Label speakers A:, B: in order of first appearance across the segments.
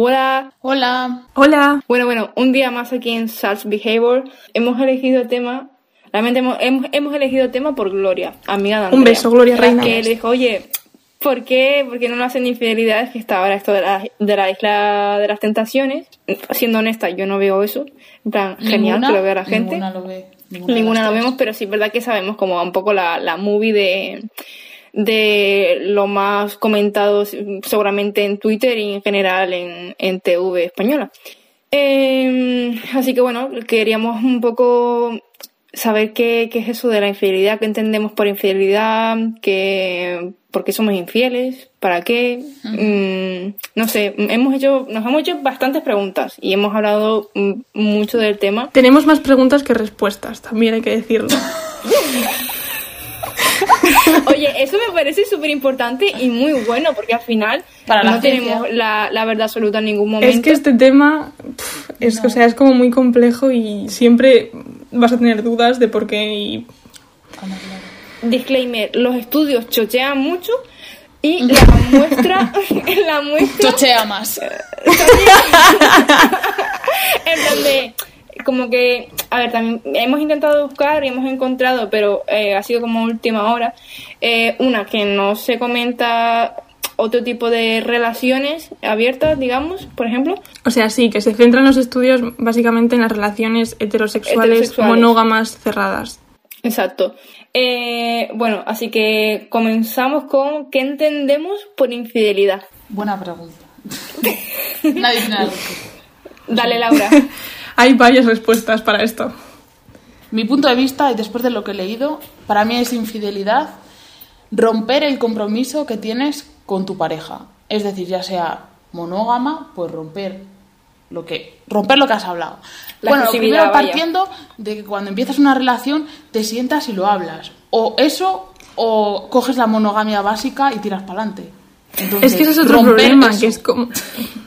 A: Hola.
B: Hola.
C: Hola.
A: Bueno, bueno, un día más aquí en Salts Behavior. Hemos elegido tema, realmente hemos, hemos, hemos elegido tema por Gloria, amiga de Andrea.
C: Un beso, Gloria Reina.
A: Que le dijo, oye, ¿por qué, por qué no lo hacen infidelidades? Que está ahora esto de la, de la isla de las tentaciones. Siendo honesta, yo no veo eso. En plan, genial que lo vea la gente.
B: Ninguna lo ve.
A: Ninguna,
B: las
A: lo vemos, pero sí es verdad que sabemos como un poco la, la movie de, de lo más comentado seguramente en Twitter y en general en, en TV española. Eh, así que bueno, queríamos un poco saber qué, qué es eso de la infidelidad, qué entendemos por infidelidad, qué, por qué somos infieles, para qué. Mm, no sé, hemos hecho, nos hemos hecho bastantes preguntas y hemos hablado mm, mucho del tema.
C: Tenemos más preguntas que respuestas, también hay que decirlo.
A: Oye, eso me parece súper importante y muy bueno porque al final
B: Para la
A: no tenemos la, la verdad absoluta en ningún momento.
C: Es que este tema es, o sea, es como muy complejo y siempre vas a tener dudas de por qué y
A: Disclaimer, los estudios chochean mucho y la muestra, la muestra
B: Chochea más.
A: en donde como que, a ver, también hemos intentado buscar y hemos encontrado, pero eh, ha sido como última hora, eh, una que no se comenta otro tipo de relaciones abiertas, digamos, por ejemplo.
C: O sea, sí, que se centran los estudios básicamente en las relaciones heterosexuales,
A: Heterosexuales.
C: monógamas cerradas.
A: Exacto. Eh, bueno, así que comenzamos con ¿qué entendemos por infidelidad?
B: Buena pregunta. Nadie.
A: Dale, Laura.
C: Hay varias respuestas para esto.
B: Mi punto de vista, y después de lo que he leído, para mí es infidelidad romper el compromiso que tienes con tu pareja. Es decir, ya sea monógama, pues romper lo que romper lo que has hablado.
A: La
B: bueno, lo primero
A: vaya.
B: partiendo de que cuando empiezas una relación te sientas y lo hablas. O eso, o coges la monogamia básica y tiras para adelante.
C: Es que ese es otro problema,
B: eso.
C: que es como...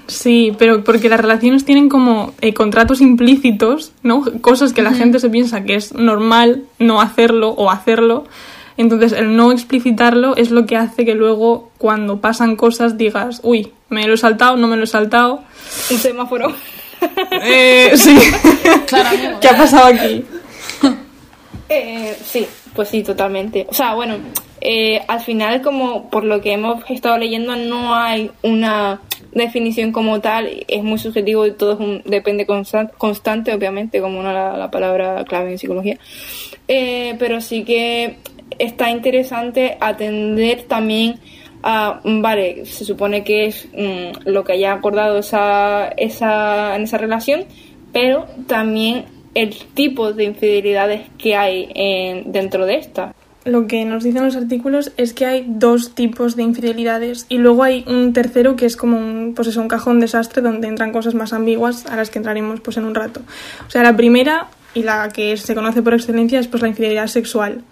C: Sí, pero porque las relaciones tienen como eh, contratos implícitos, ¿no? Cosas que la gente se piensa que es normal no hacerlo o hacerlo. Entonces, el no explicitarlo es lo que hace que luego, cuando pasan cosas, digas, uy, me lo he saltado, no me lo he saltado.
A: Un semáforo.
C: Eh, sí.
B: Claro, amigo.
C: ¿Qué ha pasado aquí?
A: Eh, sí, pues sí, totalmente. O sea, bueno, eh, al final, como por lo que hemos estado leyendo, no hay una definición como tal, es muy subjetivo y todo es un, depende constan- constante, obviamente, como una la, la palabra clave en psicología. Eh, pero sí que está interesante atender también a, mm, vale, se supone que es mm, lo que haya acordado esa, esa, en esa relación, pero también el tipo de infidelidades que hay en- dentro de esta.
C: Lo que nos dicen los artículos es que hay dos tipos de infidelidades y luego hay un tercero que es como un, pues eso, un cajón desastre donde entran cosas más ambiguas a las que entraremos pues en un rato. O sea, la primera y la que se conoce por excelencia es pues la infidelidad sexual,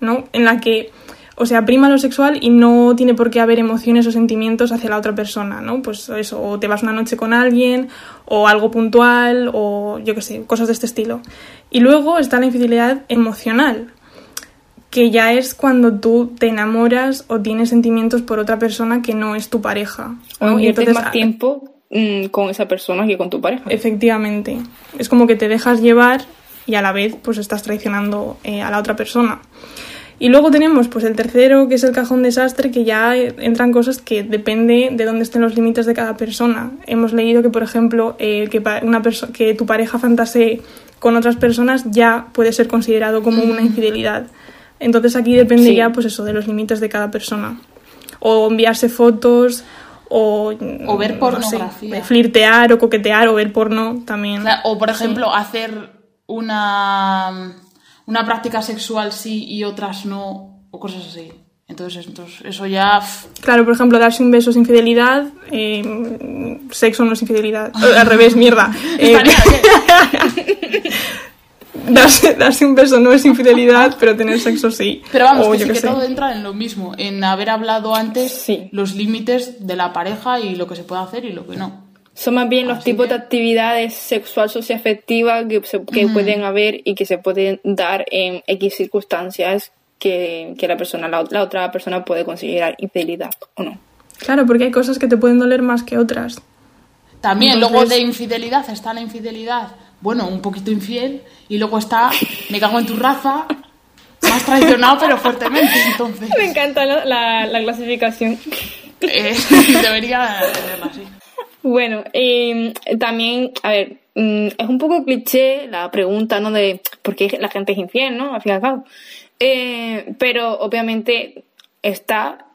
C: ¿no? En la que, o sea, prima lo sexual y no tiene por qué haber emociones o sentimientos hacia la otra persona, ¿no? Pues eso, o te vas una noche con alguien o algo puntual o yo qué sé, cosas de este estilo. Y luego está la infidelidad emocional, que ya es cuando tú te enamoras o tienes sentimientos por otra persona que no es tu pareja.
A: O.
C: Y entonces,
A: más tiempo mm, con esa persona que con tu pareja.
C: Efectivamente. Es como que te dejas llevar y a la vez pues estás traicionando eh, a la otra persona. Y luego tenemos pues el tercero, que es el cajón desastre, que ya entran cosas que depende de dónde estén los límites de cada persona. Hemos leído que, por ejemplo, eh, que, una que tu pareja fantasee con otras personas ya puede ser considerado como una infidelidad. Entonces aquí depende
A: Sí.
C: ya, pues eso, de los límites de cada persona. O enviarse fotos, o...
B: O ver
C: no
B: pornografía.
C: sé, flirtear o coquetear o ver porno también.
B: Claro, O, por ejemplo, hacer una, una práctica sexual sí y otras no, o cosas así. Entonces, entonces eso ya...
C: Claro, por ejemplo, darse un beso es infidelidad, eh, sexo no es infidelidad. Eh, Al revés, mierda. Eh, darse, darse un beso no es infidelidad, pero tener sexo sí.
B: Pero vamos,
C: O
B: que sí que todo entra en lo mismo, en haber hablado antes
A: Sí.
B: los límites de la pareja y lo que se puede hacer y lo que no.
A: Son más bien los
B: Así
A: tipos
B: que-
A: de actividades sexual socioafectivas que, se- que pueden haber y que se pueden dar en X circunstancias que, que la persona, la, la otra persona puede considerar infidelidad o no.
C: Claro, porque hay cosas que te pueden doler más que otras.
B: También, luego de infidelidad está la infidelidad, bueno, un poquito infiel, y luego está, me cago en tu raza, más traicionado pero fuertemente, entonces.
A: Me encanta la, la- la clasificación.
B: eh, debería tenerla así.
A: Bueno, eh, también, a ver, mm, es un poco cliché la pregunta, ¿no? De por qué la gente es infiel, ¿no? Al fin y al cabo. Eh, pero obviamente está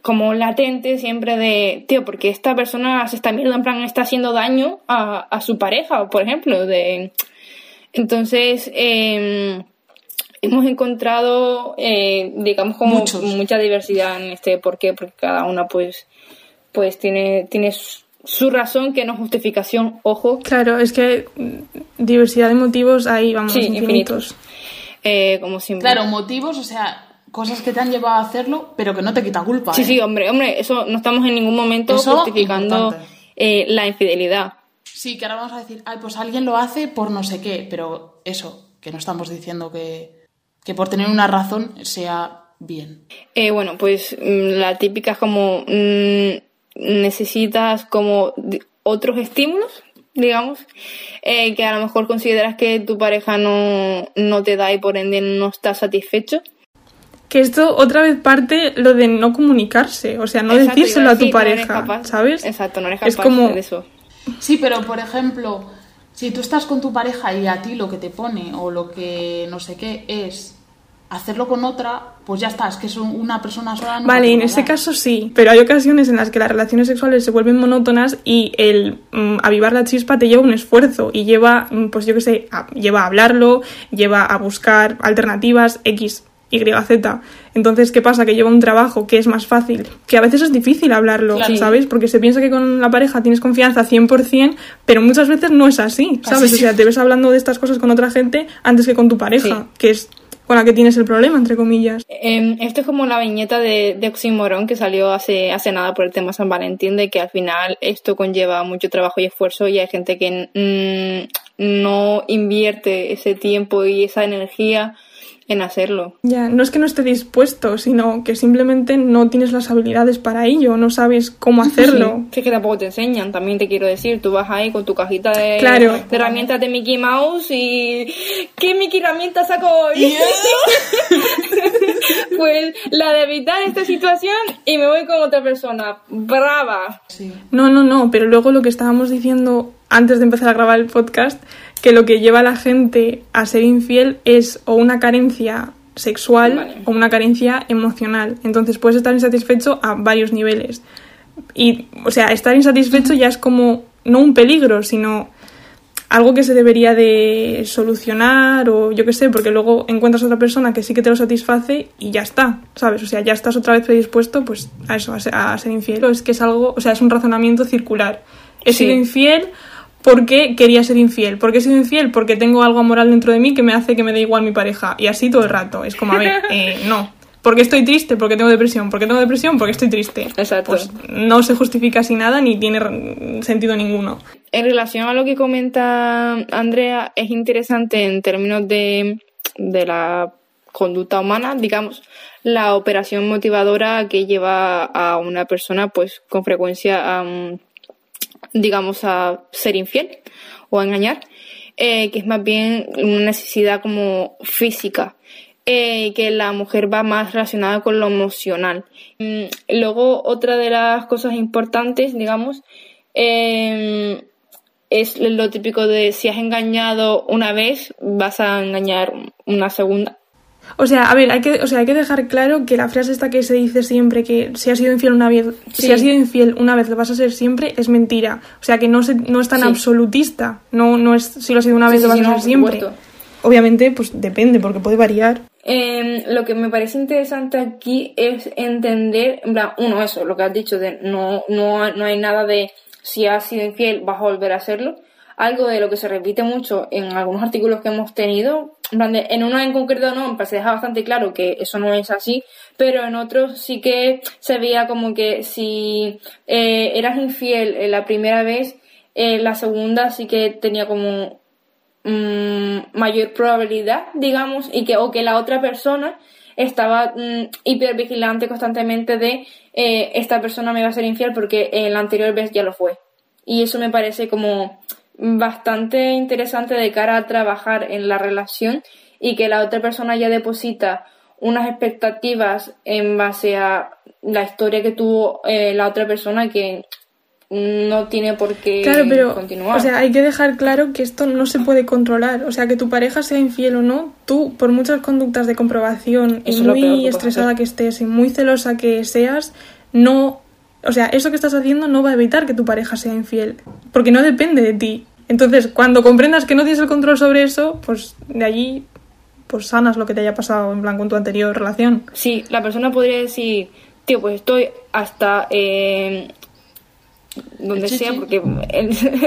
A: como latente siempre de, tío, porque esta persona se está mierda, en plan, está haciendo daño a, a su pareja, por ejemplo. De... Entonces, eh, hemos encontrado, eh, digamos, como
B: Muchos.
A: mucha diversidad en este por qué, porque cada una, pues, pues tiene, tiene su, su razón, que no es justificación, ojo,
C: Claro, es que diversidad de motivos hay, vamos,
A: Sí,
C: infinitos.
A: infinitos. eh, como siempre.
B: Claro, motivos, o sea, cosas que te han llevado a hacerlo, pero que no te quita culpa.
A: Sí,
B: ¿eh?
A: sí, hombre, hombre, eso no estamos en ningún momento
B: Eso,
A: justificando eh, la infidelidad.
B: Sí, que ahora vamos a decir, ay, pues alguien lo hace por no sé qué, pero eso, que no estamos diciendo que, que por tener una razón sea bien.
A: Eh, bueno, pues mm, la típica es como mm, necesitas como otros estímulos, digamos, eh, que a lo mejor consideras que tu pareja no, no te da y por ende no estás satisfecho.
C: Que esto otra vez parte lo de no comunicarse, o sea, no
A: Exacto,
C: decírselo a tu
A: decir, no
C: pareja,
A: capaz.
C: ¿sabes?
A: Exacto, no eres capaz
C: Es como,
A: de eso.
B: Sí, pero por ejemplo, si tú estás con tu pareja y a ti lo que te pone o lo que no sé qué es hacerlo con otra, pues ya está, es que es un- una persona sola. no
C: Vale, en
B: dar.
C: caso sí, pero hay ocasiones en las que las relaciones sexuales se vuelven monótonas y el mm, avivar la chispa te lleva un esfuerzo y lleva, mm, pues yo qué sé, a- lleva a hablarlo, lleva a buscar alternativas X, Y, Z. Entonces, ¿qué pasa? Que lleva un trabajo que es más fácil, que a veces es difícil hablarlo,
B: Claro.
C: ¿sabes? Porque se piensa que con la pareja tienes confianza 100%, pero muchas veces no es así, ¿sabes? O sea, te ves hablando de estas cosas con otra gente antes que con tu pareja,
A: Sí.
C: que es con la que tienes el problema, entre comillas.
A: Em, esto es como la viñeta de, de Oxymoron que salió hace, hace nada por el tema San Valentín, de que al final esto conlleva mucho trabajo y esfuerzo y hay gente que mm, no invierte ese tiempo y esa energía en hacerlo.
C: Ya, no es que no esté dispuesto, sino que simplemente no tienes las habilidades para ello, no sabes cómo hacerlo.
A: Sí, es que tampoco te enseñan, también te quiero decir. Tú vas ahí con tu cajita de,
C: Claro.
A: de herramientas de Mickey Mouse y. ¿Qué Mickey herramienta saco hoy? pues la de evitar esta situación y me voy con otra persona. ¡Brava!
B: Sí.
C: No, no, no, pero luego lo que estábamos diciendo antes de empezar a grabar el podcast, que lo que lleva a la gente a ser infiel es o una carencia sexual
A: Vale.
C: o una carencia emocional. Entonces puedes estar insatisfecho a varios niveles. Y, o sea, estar insatisfecho ya es como, no un peligro, sino algo que se debería de solucionar o yo qué sé, porque luego encuentras otra persona que sí que te lo satisface y ya está, ¿sabes? O sea, ya estás otra vez predispuesto pues a eso, a ser, a ser infiel. Es que es algo, o sea, es un razonamiento circular. He
A: Sí.
C: sido infiel porque quería ser infiel. ¿Por qué he sido infiel? Porque tengo algo amoral dentro de mí que me hace que me dé igual mi pareja. Y así todo el rato. Es como, a ver, eh, no. ¿Por qué estoy triste? Porque tengo depresión. ¿Por qué tengo depresión? Porque estoy triste.
A: Exacto.
C: Pues no se justifica así nada ni tiene sentido ninguno.
A: En relación a lo que comenta Andrea, es interesante en términos de, de la conducta humana, digamos, la operación motivadora que lleva a una persona, pues, con frecuencia a, digamos, a ser infiel o a engañar, eh, que es más bien una necesidad como física. eh, que la mujer va más relacionada con lo emocional. Mm, Luego, otra de las cosas importantes, digamos, eh, es lo típico de si has engañado una vez, vas a engañar una segunda.
C: O sea, a ver, hay que, o sea, hay que dejar claro que la frase esta que se dice siempre que si has sido infiel una vez,
A: Sí.
C: si has sido infiel una vez lo vas a ser siempre, es mentira. O sea, que no se, no es tan
A: Sí.
C: absolutista. No, no es si lo has sido una vez
A: sí,
C: lo vas a
A: no,
C: ser
A: por
C: siempre.
A: supuesto.
C: Obviamente, pues depende, porque puede variar.
A: Eh, lo que me parece interesante aquí es entender, en plan, uno, eso, lo que has dicho, de no, no, no hay nada de si has sido infiel, vas a volver a hacerlo. Algo de lo que se repite mucho en algunos artículos que hemos tenido, en, uno en concreto no, se deja bastante claro que eso no es así, pero en otros sí que se veía como que si eh, eras infiel eh, la primera vez, eh, la segunda sí que tenía como mm, mayor probabilidad, digamos, y que, o que la otra persona estaba mm, hipervigilante constantemente de eh, esta persona me va a ser infiel porque la anterior vez ya lo fue. Y eso me parece como bastante interesante de cara a trabajar en la relación y que la otra persona ya deposita unas expectativas en base a la historia que tuvo eh, la otra persona que no tiene por qué
C: Claro, pero
A: continuar.
C: o sea, hay que dejar claro que esto no se puede controlar. O sea, que tu pareja sea infiel o no, tú, por muchas conductas de comprobación
A: Eso
C: y
A: que
C: muy estresada que estés y muy celosa que seas, no. O sea, eso que estás haciendo no va a evitar que tu pareja sea infiel. Porque no depende de ti. Entonces, cuando comprendas que no tienes el control sobre eso, pues de allí, pues sanas lo que te haya pasado en plan con tu anterior relación.
A: Sí, la persona podría decir, tío, pues estoy hasta eh, donde sea, porque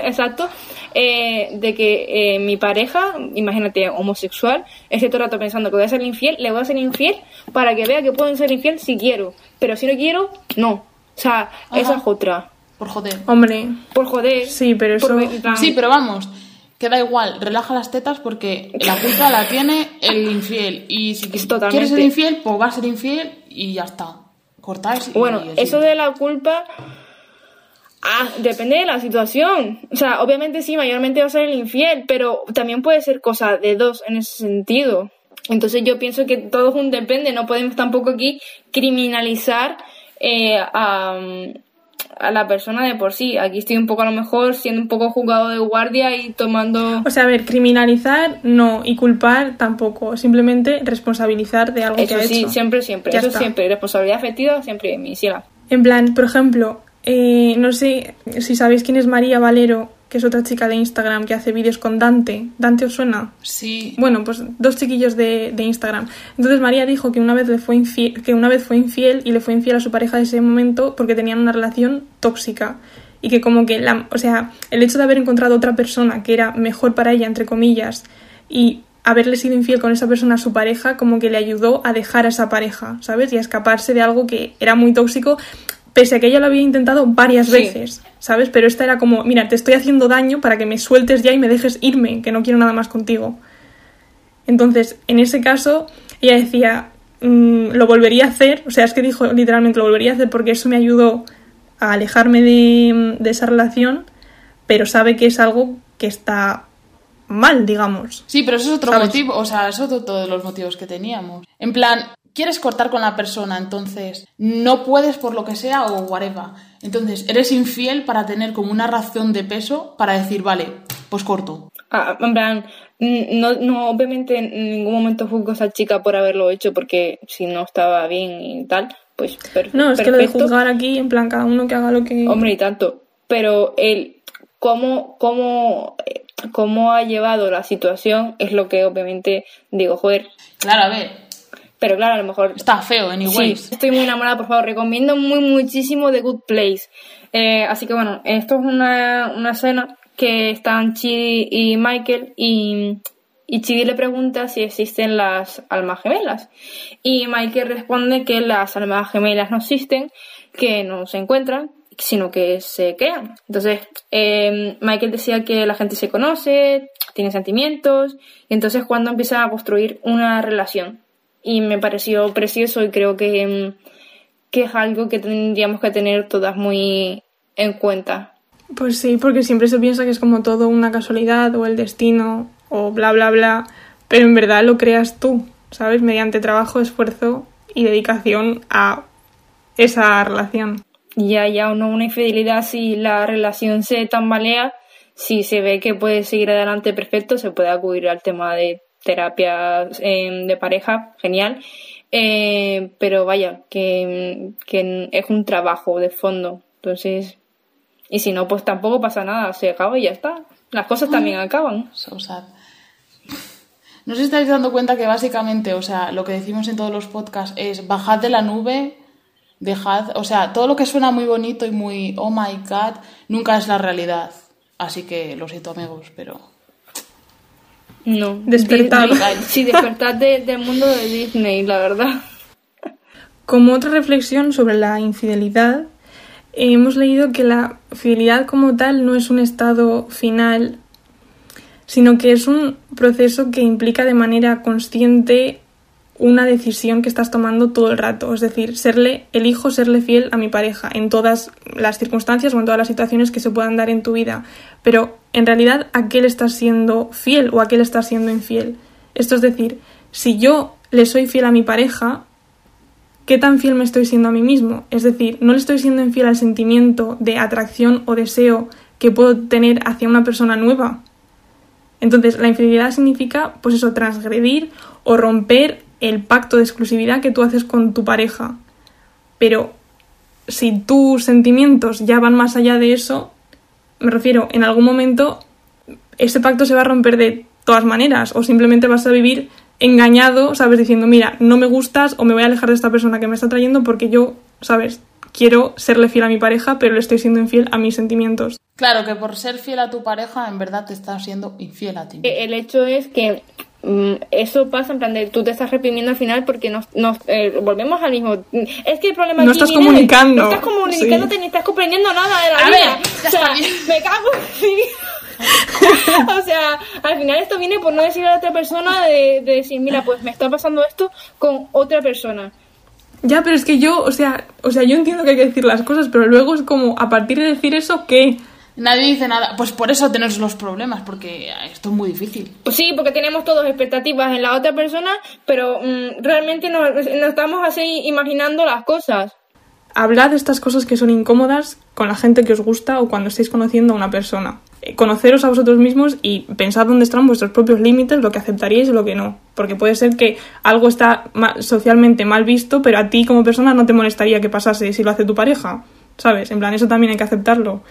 A: exacto, eh, de que eh, mi pareja, imagínate, homosexual, esté todo el rato pensando que voy a ser infiel, le voy a ser infiel para que vea que puedo ser infiel si quiero, pero si no quiero, no. O sea, esa es otra.
B: Por joder.
C: Hombre,
A: Por joder.
C: Sí, pero eso-
B: Sí, pero vamos, que da igual, relaja las tetas porque la culpa la tiene el infiel. Y si
A: Totalmente.
B: quieres ser infiel, pues va a ser infiel y ya está. Cortáis y
A: Bueno,
B: y
A: eso de la culpa ah, depende de la situación. O sea, obviamente sí, mayormente va a ser el infiel, pero también puede ser cosa de dos en ese sentido. Entonces yo pienso que todo es un depende, no podemos tampoco aquí criminalizar eh, a, a la persona de por sí. Aquí estoy un poco a lo mejor siendo un poco juzgado de guardia y tomando...
C: O sea, a ver, criminalizar no y culpar tampoco, simplemente responsabilizar de algo que ha
A: sí,
C: hecho.
A: siempre, siempre.
C: Ya
A: Eso
C: está.
A: siempre. Responsabilidad afectiva siempre mi ciela.
C: En plan, por ejemplo, eh, no sé si sabéis quién es María Valero, que es otra chica de Instagram que hace vídeos con Dante. ¿Dante os suena?
B: Sí.
C: Bueno, pues dos chiquillos de, de Instagram. Entonces María dijo que una vez le fue infiel, que una vez fue infiel y le fue infiel a su pareja de ese momento porque tenían una relación tóxica y que como que la, o sea, el hecho de haber encontrado otra persona que era mejor para ella entre comillas y haberle sido infiel con esa persona a su pareja como que le ayudó a dejar a esa pareja, ¿sabes? Y a escaparse de algo que era muy tóxico pese a que ella lo había intentado varias
A: Sí.
C: veces, ¿sabes? Pero esta era como, mira, te estoy haciendo daño para que me sueltes ya y me dejes irme, que no quiero nada más contigo. Entonces, en ese caso, ella decía, "Mm, lo volvería a hacer, o sea, es que dijo literalmente, lo volvería a hacer porque eso me ayudó a alejarme de, de esa relación, pero sabe que es algo que está mal, digamos.
B: Sí, pero eso es otro
C: ¿Sabes?
B: motivo, o sea, eso es otro de los motivos que teníamos. En plan, quieres cortar con la persona, entonces no puedes por lo que sea o whatever. Entonces, eres infiel para tener como una razón de peso para decir, vale, pues corto.
A: Ah, en plan, no, no, obviamente en ningún momento juzgo a esa chica por haberlo hecho porque si no estaba bien y tal, pues per-
C: No, es que lo de
A: perfecto.
C: juzgar aquí, en plan, cada uno que haga lo que...
A: Hombre, y tanto. Pero el cómo, cómo, eh, cómo ha llevado la situación es lo que obviamente digo, joder.
B: Claro, a ver,
A: Pero claro, a lo mejor
B: está feo, anyways.
A: Sí, estoy muy enamorada, por favor, recomiendo muy muchísimo The Good Place. Eh, así que bueno, esto es una, una escena que están Chidi y Michael y, y Chidi le pregunta si existen las almas gemelas. Y Michael responde que las almas gemelas no existen, que no se encuentran, sino que se crean. Entonces, eh, Michael decía que la gente se conoce, tiene sentimientos, y entonces cuando empiezan a construir una relación y me pareció precioso y creo que, mm, que es algo que tendríamos que tener todas muy en cuenta.
C: Pues sí, porque siempre se piensa que es como todo una casualidad o el destino o bla, bla, bla, pero en verdad lo creas tú, ¿sabes? Mediante trabajo, esfuerzo y dedicación a esa relación.
A: Ya, ya o no una infidelidad, si la relación se tambalea, si se ve que puede seguir adelante perfecto, se puede acudir al tema de terapia eh, de pareja, genial. Eh, pero vaya, que, que es un trabajo de fondo. Entonces, y si no, pues tampoco pasa nada, se acaba y ya está. Las cosas también acaban.
B: So sad. No sé si estáis dando cuenta que básicamente, o sea, lo que decimos en todos los podcasts es bajad de la nube, dejad, o sea, todo lo que suena muy bonito y muy oh my god, nunca es la realidad. Así que lo siento amigos, pero
A: No.
C: Despertad.
A: Disney. Sí, despertad de- del mundo de Disney, la verdad.
C: Como otra reflexión sobre la infidelidad, hemos leído que la fidelidad como tal no es un estado final, sino que es un proceso que implica de manera consciente una decisión que estás tomando todo el rato. Es decir, serle, elijo serle fiel a mi pareja en todas las circunstancias o en todas las situaciones que se puedan dar en tu vida. Pero en realidad, ¿a qué le estás siendo fiel o a qué le estás siendo infiel? Esto es decir, si yo le soy fiel a mi pareja, ¿qué tan fiel me estoy siendo a mí mismo? Es decir, no le estoy siendo infiel al sentimiento de atracción o deseo que puedo tener hacia una persona nueva. Entonces, la infidelidad significa, pues eso, transgredir o romper el pacto de exclusividad que tú haces con tu pareja. Pero si tus sentimientos ya van más allá de eso, me refiero, en algún momento ese pacto se va a romper de todas maneras o simplemente vas a vivir engañado, ¿sabes? Diciendo, mira, no me gustas o me voy a alejar de esta persona que me está trayendo porque yo, ¿sabes? Quiero serle fiel a mi pareja, pero le estoy siendo infiel a mis sentimientos.
B: Claro que por ser fiel a tu pareja, en verdad te estás siendo infiel a ti.
A: Eh, El hecho es que eso pasa en plan de tú te estás reprimiendo al final porque nos, nos eh, volvemos al mismo. Es que el problema
C: No
A: aquí
C: estás comunicando,
A: no estás comunicándote
C: sí.
A: ni estás comprendiendo nada de la
B: A
A: vida.
B: ver,
A: o sea, me cago en mi vida. o sea, al final esto viene por no decirle a la otra persona de, de decir, mira, pues me está pasando esto con otra persona.
C: Ya, pero es que yo, o sea, o sea, yo entiendo que hay que decir las cosas, pero luego es como, a partir de decir eso, ¿qué?
B: Nadie dice nada. Pues por eso tenemos los problemas, porque esto es muy difícil.
A: Pues sí, porque tenemos todos expectativas en la otra persona, pero mm, realmente nos, nos estamos así imaginando las cosas.
C: Hablad de estas cosas que son incómodas con la gente que os gusta o cuando estáis conociendo a una persona. Eh, Conoceros a vosotros mismos y pensad dónde están vuestros propios límites, lo que aceptaríais y lo que no. Porque puede ser que algo está ma- socialmente mal visto, pero a ti como persona no te molestaría que pasase si lo hace tu pareja. ¿Sabes? En plan, eso también hay que aceptarlo.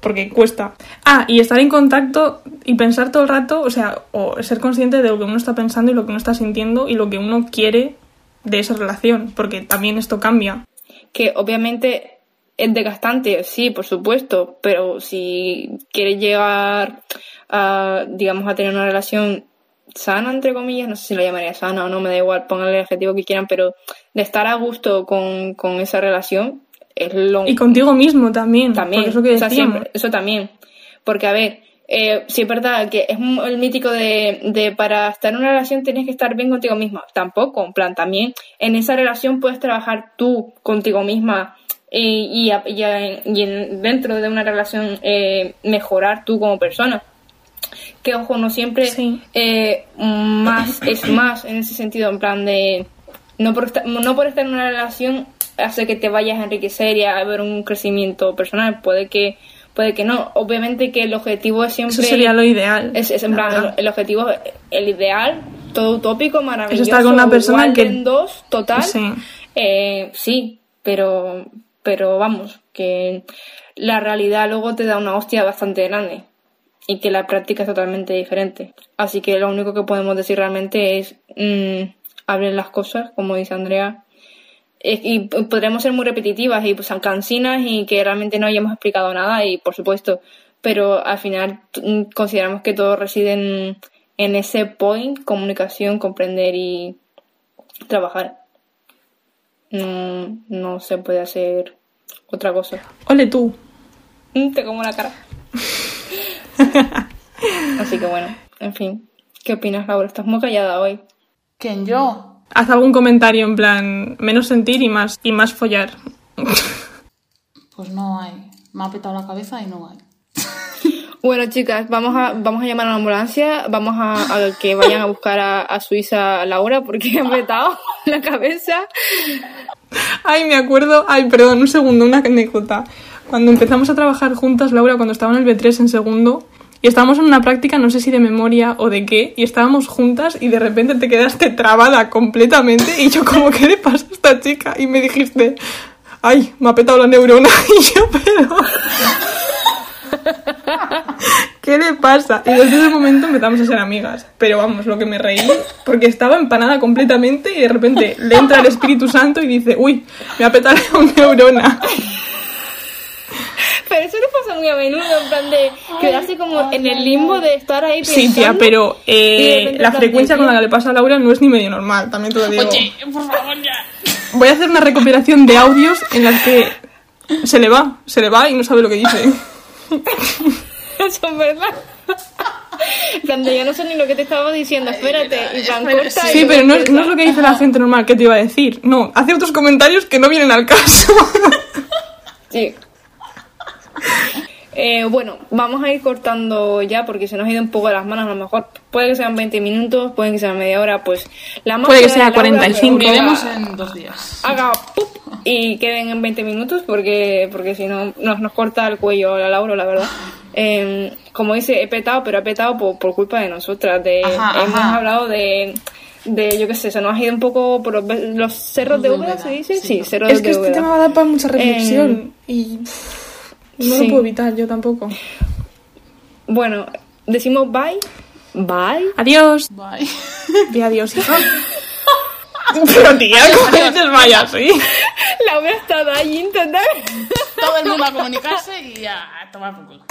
C: Porque cuesta. Ah, y estar en contacto y pensar todo el rato, o sea, o ser consciente de lo que uno está pensando y lo que uno está sintiendo y lo que uno quiere de esa relación. Porque también esto cambia.
A: que obviamente es desgastante, sí, por supuesto, pero si quieres llegar a, digamos, a tener una relación sana, entre comillas, no sé si la llamaría sana o no, me da igual, pónganle el adjetivo que quieran, pero de estar a gusto con, con esa relación es lo
C: Y contigo mismo también.
A: también,
C: Porque es lo que
A: o sea, siempre, eso también, porque a ver, eh, sí es verdad que es un- el mítico de, de para estar en una relación tienes que estar bien contigo misma. Tampoco, en plan, también en esa relación puedes trabajar tú contigo misma y, y, a- y a- y en- dentro de una relación eh, mejorar tú como persona. Que ojo, no siempre
C: Sí.
A: eh, más es más en ese sentido, en plan de no por estar, no por estar en una relación hace que te vayas a enriquecer y a ver un crecimiento personal. Puede que puede que no. Obviamente que el objetivo es siempre
C: Eso sería lo ideal.
A: es, es en
C: la
A: plan,
C: verdad.
A: el objetivo, el ideal, todo utópico, maravilloso.
C: estar con una persona que-
A: en dos, total.
C: Sí.
A: Eh, sí, pero, pero vamos, que la realidad luego te da una hostia bastante grande y que la práctica es totalmente diferente. Así que lo único que podemos decir realmente es mm, hablen las cosas, como dice Andrea. Y podremos ser muy repetitivas y pues cansinas y que realmente no hayamos explicado nada y por supuesto, pero al final mm, consideramos que todo reside en, en ese point, comunicación, comprender y trabajar. No, no se puede hacer otra cosa.
C: Ole tú.
A: Mm, Te como la cara. Así que bueno, en fin. ¿Qué opinas, Laura? Estás muy callada hoy.
B: ¿Quién yo?
C: Haz algún comentario en plan menos sentir y más y más follar.
B: Pues no hay. Me ha petado la cabeza y no hay.
A: Bueno, chicas, vamos a, vamos a llamar a la ambulancia. Vamos a, a que vayan a buscar a, a Suiza a Laura porque ha petado la cabeza.
C: Ay, me acuerdo. Ay, perdón, un segundo, una anécdota. Cuando empezamos a trabajar juntas, Laura, cuando estaba en el B3 en segundo, y estábamos en una práctica, no sé si de memoria o de qué, y estábamos juntas y de repente te quedaste trabada completamente y yo como, ¿qué le pasa a esta chica? Y me dijiste, ay, me ha petado la neurona. Y yo, pero... ¿Qué le pasa? Y desde ese momento empezamos a ser amigas. Pero vamos, lo que me reí, porque estaba empanada completamente y de repente le entra el Espíritu Santo y dice, uy, me ha petado una neurona.
A: Pero eso no pasa muy a menudo, en plan de quedarse como en el limbo de estar ahí pensando.
C: Sí, tía, pero eh, la frecuencia con la que le pasa a Laura no es ni medio normal, también te lo digo.
B: Oye, por favor, ya.
C: Voy a hacer una recopilación de audios en las que se le va, se le va y no sabe lo que dice.
A: Eso es verdad. En plan de, yo no sé ni lo que te estaba diciendo, espérate. Y
B: espera,
A: corta
B: sí.
A: y
C: pero no, es-
A: empieza.
C: no es lo que dice la gente normal que te iba a decir. No, hace otros comentarios que no vienen al caso.
A: Sí. Eh, bueno, vamos a ir cortando ya porque se nos ha ido un poco de las manos. A lo mejor puede que sean 20 minutos, puede que sea media hora. Pues la
C: Puede que sea
A: de Laura,
C: 45.
A: pues,
B: Veremos en dos días.
A: Haga ¡pup! y queden en 20 minutos porque porque si no nos, nos corta el cuello a la Laura, la verdad. Eh, como dice, he petado, pero he petado por, por culpa de nosotras. De,
B: Ajá,
A: hemos
B: ajá.
A: hablado de, de, yo qué sé, se nos ha ido un poco por los, los cerros de
B: Úbeda,
A: ¿se dice?
B: sí.
A: Sí, cerros
C: es que
A: de
C: este
A: Úbeda.
C: tema va a dar para mucha reflexión. y pff, no
A: sí.
C: lo puedo evitar, yo tampoco.
A: Bueno, decimos bye. Bye.
C: Adiós.
B: Bye.
C: Di adiós, hija. Pero tía, ¿cómo dices vaya así?
A: Laura está allí total.
B: Todo el mundo a comunicarse y a tomar por culo.